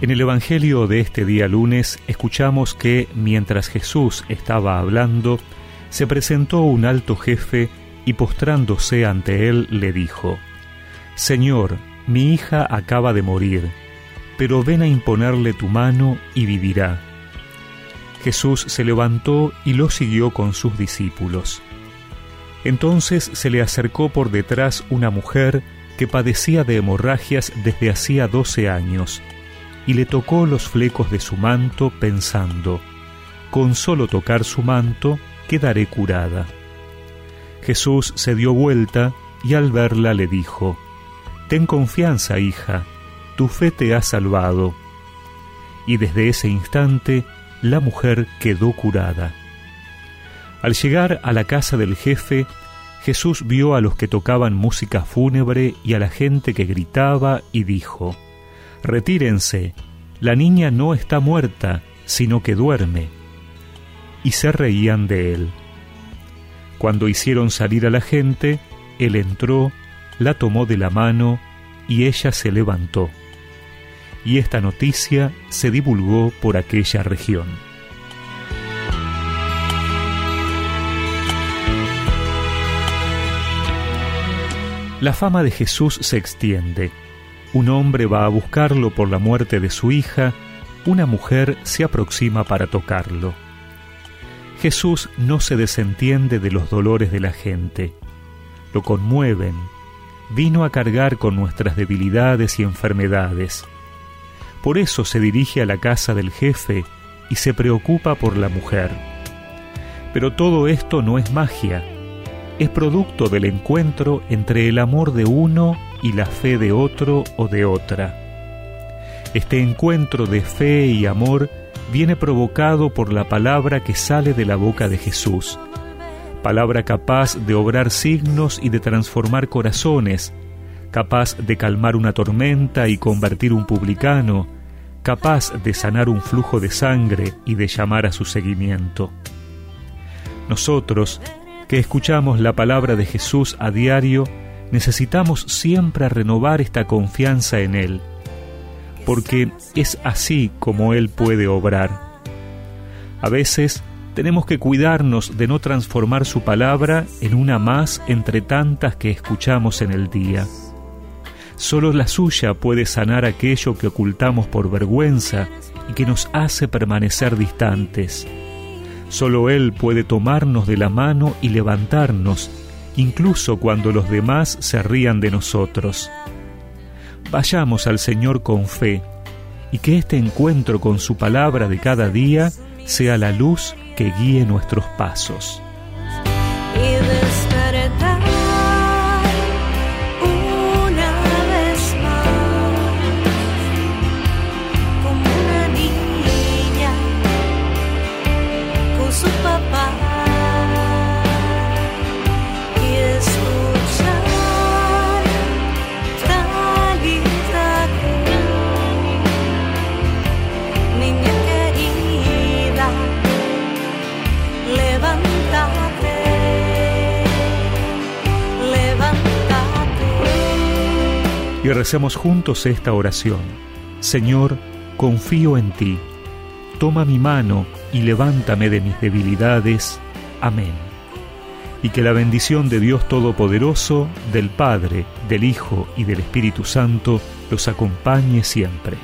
En el Evangelio de este día lunes escuchamos que mientras Jesús estaba hablando, se presentó un alto jefe y postrándose ante él le dijo, Señor, mi hija acaba de morir, pero ven a imponerle tu mano y vivirá. Jesús se levantó y lo siguió con sus discípulos. Entonces se le acercó por detrás una mujer que padecía de hemorragias desde hacía doce años, y le tocó los flecos de su manto pensando, con solo tocar su manto quedaré curada. Jesús se dio vuelta y al verla le dijo, Ten confianza, hija, tu fe te ha salvado. Y desde ese instante la mujer quedó curada. Al llegar a la casa del jefe, Jesús vio a los que tocaban música fúnebre y a la gente que gritaba y dijo, Retírense, la niña no está muerta, sino que duerme. Y se reían de él. Cuando hicieron salir a la gente, él entró, la tomó de la mano y ella se levantó. Y esta noticia se divulgó por aquella región. La fama de Jesús se extiende. Un hombre va a buscarlo por la muerte de su hija, una mujer se aproxima para tocarlo. Jesús no se desentiende de los dolores de la gente, lo conmueven, vino a cargar con nuestras debilidades y enfermedades. Por eso se dirige a la casa del jefe y se preocupa por la mujer. Pero todo esto no es magia, es producto del encuentro entre el amor de uno y la fe de otro o de otra. Este encuentro de fe y amor viene provocado por la palabra que sale de la boca de Jesús, palabra capaz de obrar signos y de transformar corazones, capaz de calmar una tormenta y convertir un publicano, capaz de sanar un flujo de sangre y de llamar a su seguimiento. Nosotros, que escuchamos la palabra de Jesús a diario, necesitamos siempre renovar esta confianza en Él, porque es así como Él puede obrar. A veces tenemos que cuidarnos de no transformar su palabra en una más entre tantas que escuchamos en el día. Solo la suya puede sanar aquello que ocultamos por vergüenza y que nos hace permanecer distantes. Solo Él puede tomarnos de la mano y levantarnos, incluso cuando los demás se rían de nosotros. Vayamos al Señor con fe, y que este encuentro con su palabra de cada día sea la luz que guíe nuestros pasos. Y recemos juntos esta oración. Señor, confío en ti. Toma mi mano y levántame de mis debilidades. Amén. Y que la bendición de Dios Todopoderoso, del Padre, del Hijo y del Espíritu Santo los acompañe siempre.